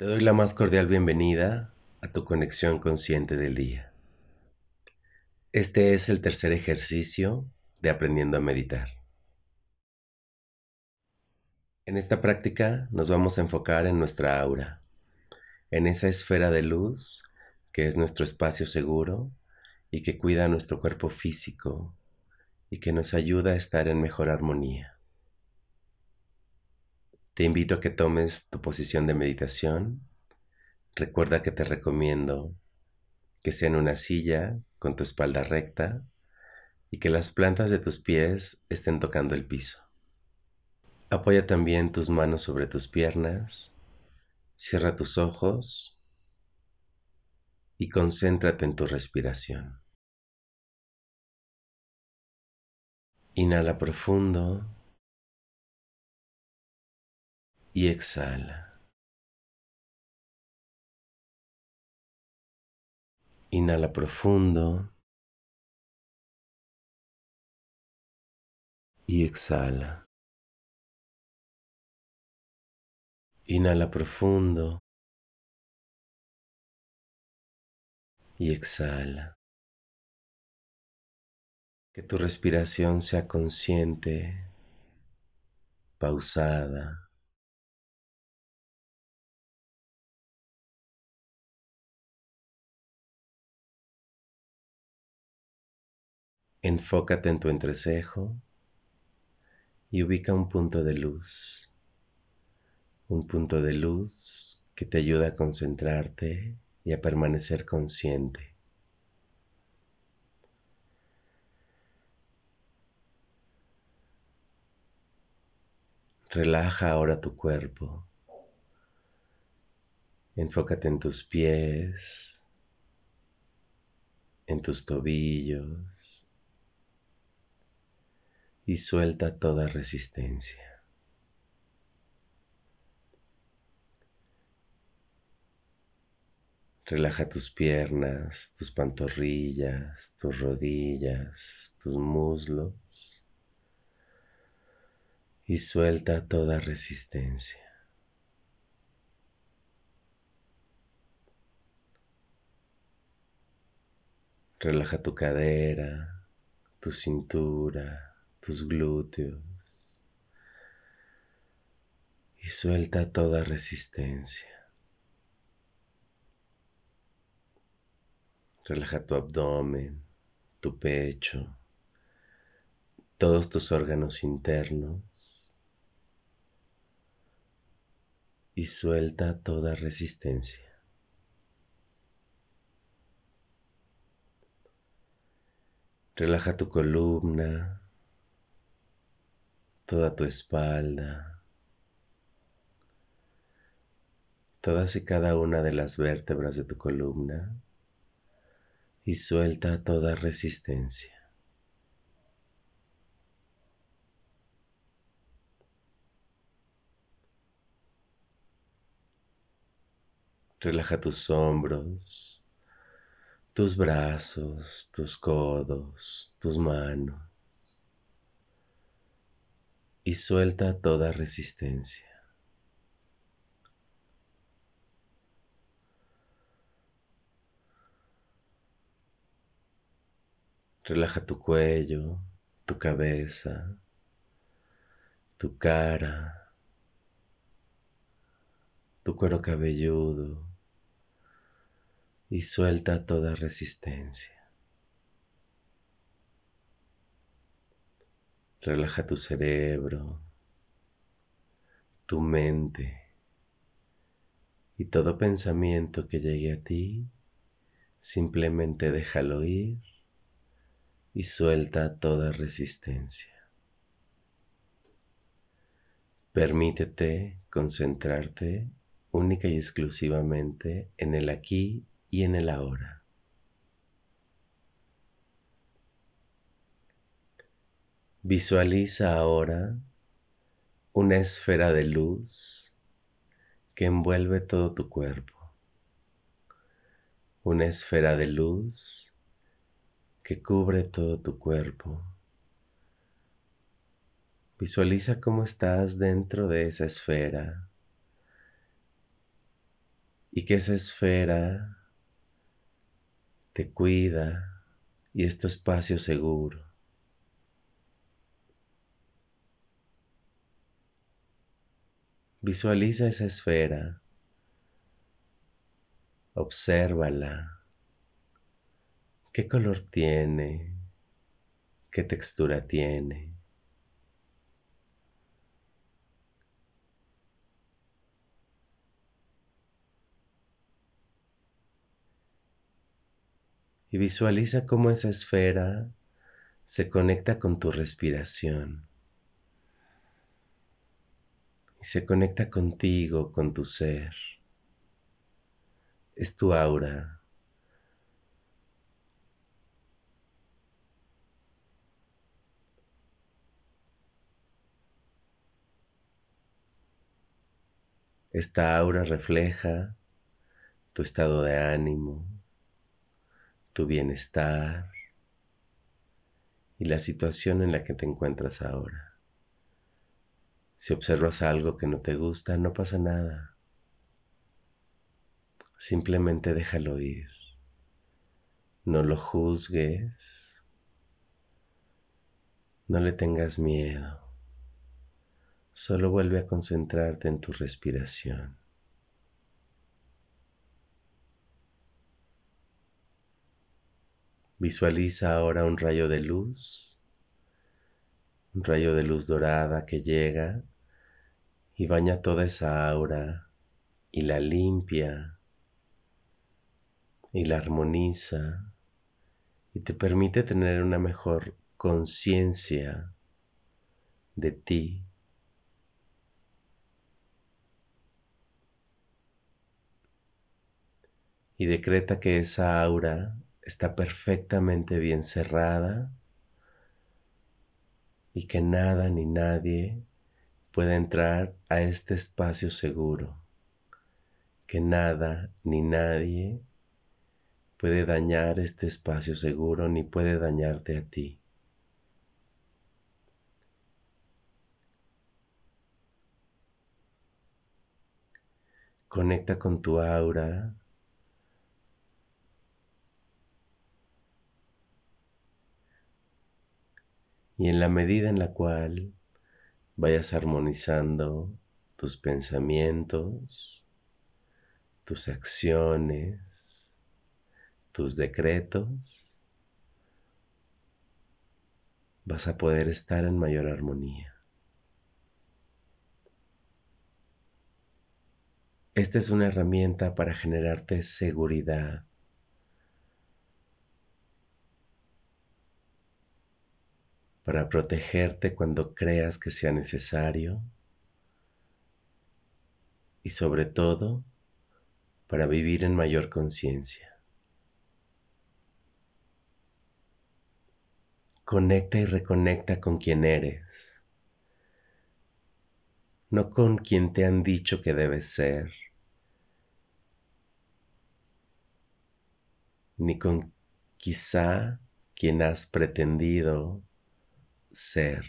Te doy la más cordial bienvenida a tu conexión consciente del día. Este es el tercer ejercicio de aprendiendo a meditar. En esta práctica nos vamos a enfocar en nuestra aura, en esa esfera de luz que es nuestro espacio seguro y que cuida nuestro cuerpo físico y que nos ayuda a estar en mejor armonía. Te invito a que tomes tu posición de meditación. Recuerda que te recomiendo que sea en una silla con tu espalda recta y que las plantas de tus pies estén tocando el piso. Apoya también tus manos sobre tus piernas, cierra tus ojos y concéntrate en tu respiración. Inhala profundo y exhala. Inhala profundo y exhala. Inhala profundo y exhala. Que tu respiración sea consciente, pausada, Enfócate en tu entrecejo y ubica un punto de luz. Un punto de luz que te ayuda a concentrarte y a permanecer consciente. Relaja ahora tu cuerpo. Enfócate en tus pies, en tus tobillos, y suelta toda resistencia. Relaja tus piernas, tus pantorrillas, tus rodillas, tus muslos y suelta toda resistencia. Relaja tu cadera, tu cintura, tus glúteos y suelta toda resistencia. Relaja tu abdomen, tu pecho, todos tus órganos internos y suelta toda resistencia. Relaja tu columna, toda tu espalda, todas y cada una de las vértebras de tu columna. Y suelta toda resistencia. Relaja tus hombros, tus brazos, tus codos, tus manos y suelta toda resistencia. Relaja tu cuello, tu cabeza, tu cara, tu cuero cabelludo y suelta toda resistencia. Relaja tu cerebro, tu mente y todo pensamiento que llegue a ti, simplemente déjalo ir y suelta toda resistencia. Permítete concentrarte única y exclusivamente en el aquí y en el ahora. Visualiza ahora una esfera de luz que envuelve todo tu cuerpo. Una esfera de luz que cubre todo tu cuerpo. Visualiza cómo estás dentro de esa esfera y que esa esfera te cuida y es tu espacio seguro. Visualiza esa esfera, obsérvala, qué color tiene, qué textura tiene. Y visualiza cómo esa esfera se conecta con tu respiración y se conecta contigo, con tu ser. Es tu aura. Esta aura refleja tu estado de ánimo, tu bienestar y la situación en la que te encuentras ahora. Si observas algo que no te gusta, no pasa nada. Simplemente déjalo ir. No lo juzgues. No le tengas miedo. Solo vuelve a concentrarte en tu respiración. Visualiza ahora un rayo de luz, un rayo de luz dorada que llega y baña toda esa aura y la limpia y la armoniza y te permite tener una mejor conciencia de ti. Y decreta que esa aura está perfectamente bien cerrada y que nada ni nadie pueda entrar a este espacio seguro, que nada ni nadie puede dañar este espacio seguro ni puede dañarte a ti. Conecta con tu aura. Y en la medida en la cual vayas armonizando tus pensamientos, tus acciones, tus decretos, vas a poder estar en mayor armonía. Esta es una herramienta para generarte seguridad para protegerte cuando creas que sea necesario y sobre todo para vivir en mayor conciencia. Conecta y reconecta con quien eres, no con quien te han dicho que debes ser, ni con quizá quien has pretendido ser.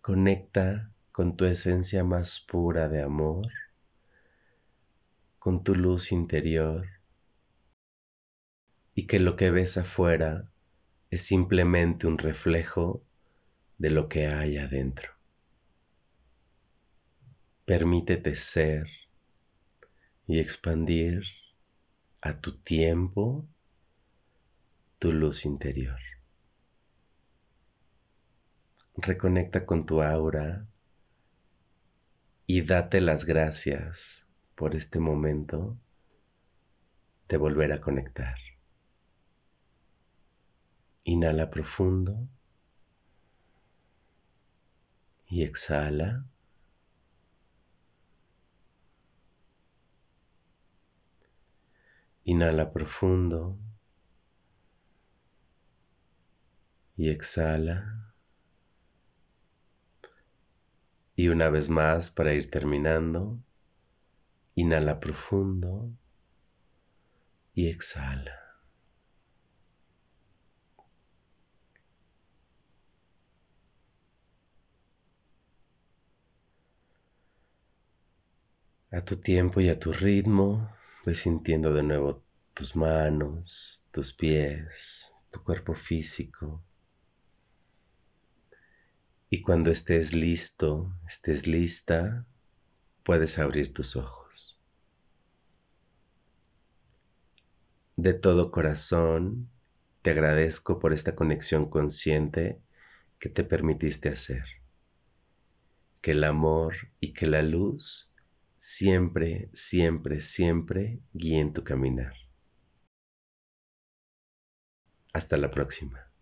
Conecta con tu esencia más pura de amor, con tu luz interior y que lo que ves afuera es simplemente un reflejo de lo que hay adentro. Permítete ser y expandir a tu tiempo tu luz interior. Reconecta con tu aura y date las gracias por este momento de volver a conectar. Inhala profundo y exhala. Inhala profundo y exhala. Y una vez más, para ir terminando, inhala profundo y exhala. A tu tiempo y a tu ritmo, ves sintiendo de nuevo tus manos, tus pies, tu cuerpo físico. Y cuando estés listo, estés lista, puedes abrir tus ojos. De todo corazón, te agradezco por esta conexión consciente que te permitiste hacer. Que el amor y que la luz siempre, siempre, siempre guíen tu caminar. Hasta la próxima.